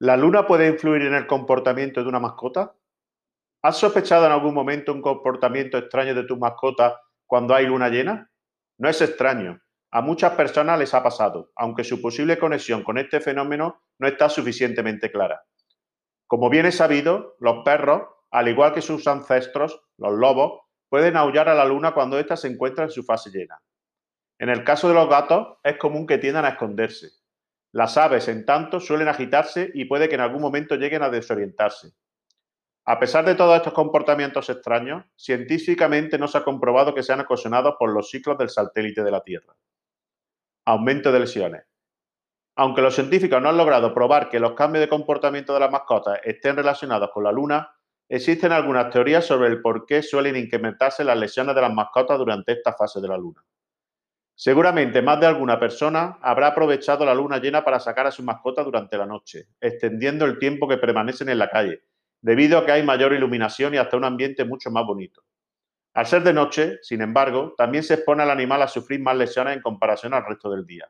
¿La luna puede influir en el comportamiento de una mascota? ¿Has sospechado en algún momento un comportamiento extraño de tu mascota cuando hay luna llena? No es extraño. A muchas personas les ha pasado, aunque su posible conexión con este fenómeno no está suficientemente clara. Como bien es sabido, los perros, al igual que sus ancestros, los lobos, pueden aullar a la luna cuando ésta se encuentra en su fase llena. En el caso de los gatos, es común que tiendan a esconderse. Las aves, en tanto, suelen agitarse y puede que en algún momento lleguen a desorientarse. A pesar de todos estos comportamientos extraños, científicamente no se ha comprobado que sean ocasionados por los ciclos del satélite de la Tierra. Aumento de lesiones. Aunque los científicos no han logrado probar que los cambios de comportamiento de las mascotas estén relacionados con la Luna, existen algunas teorías sobre el por qué suelen incrementarse las lesiones de las mascotas durante esta fase de la Luna. Seguramente más de alguna persona habrá aprovechado la luna llena para sacar a su mascota durante la noche, extendiendo el tiempo que permanecen en la calle, debido a que hay mayor iluminación y hasta un ambiente mucho más bonito. Al ser de noche, sin embargo, también se expone al animal a sufrir más lesiones en comparación al resto del día.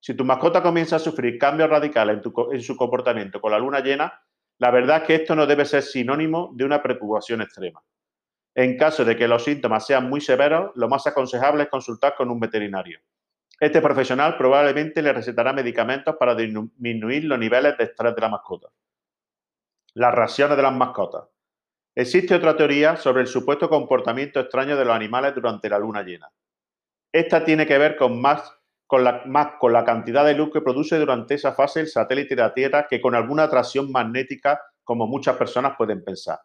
Si tu mascota comienza a sufrir cambios radicales en, en su comportamiento con la luna llena, la verdad es que esto no debe ser sinónimo de una preocupación extrema. En caso de que los síntomas sean muy severos, lo más aconsejable es consultar con un veterinario. Este profesional probablemente le recetará medicamentos para disminuir los niveles de estrés de la mascota. Las reacciones de las mascotas. Existe otra teoría sobre el supuesto comportamiento extraño de los animales durante la luna llena. Esta tiene que ver con más, con la, más con la cantidad de luz que produce durante esa fase el satélite de la Tierra que con alguna atracción magnética como muchas personas pueden pensar.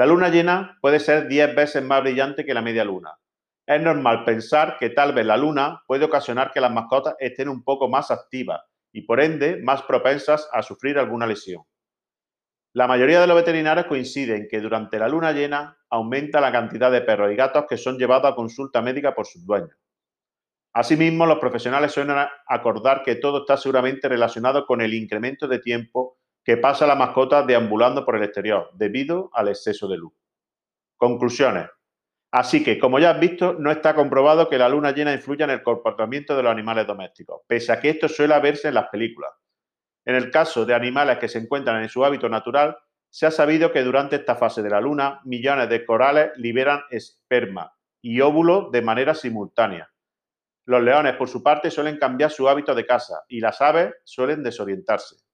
La luna llena puede ser 10 veces más brillante que la media luna. Es normal pensar que tal vez la luna puede ocasionar que las mascotas estén un poco más activas y por ende más propensas a sufrir alguna lesión. La mayoría de los veterinarios coinciden que durante la luna llena aumenta la cantidad de perros y gatos que son llevados a consulta médica por sus dueños. Asimismo, los profesionales suelen acordar que todo está seguramente relacionado con el incremento de tiempo que pasa la mascota deambulando por el exterior debido al exceso de luz. Conclusiones. Así que, como ya has visto, no está comprobado que la luna llena influya en el comportamiento de los animales domésticos, pese a que esto suele verse en las películas. En el caso de animales que se encuentran en su hábito natural, se ha sabido que durante esta fase de la luna, millones de corales liberan esperma y óvulos de manera simultánea. Los leones, por su parte, suelen cambiar su hábito de caza y las aves suelen desorientarse.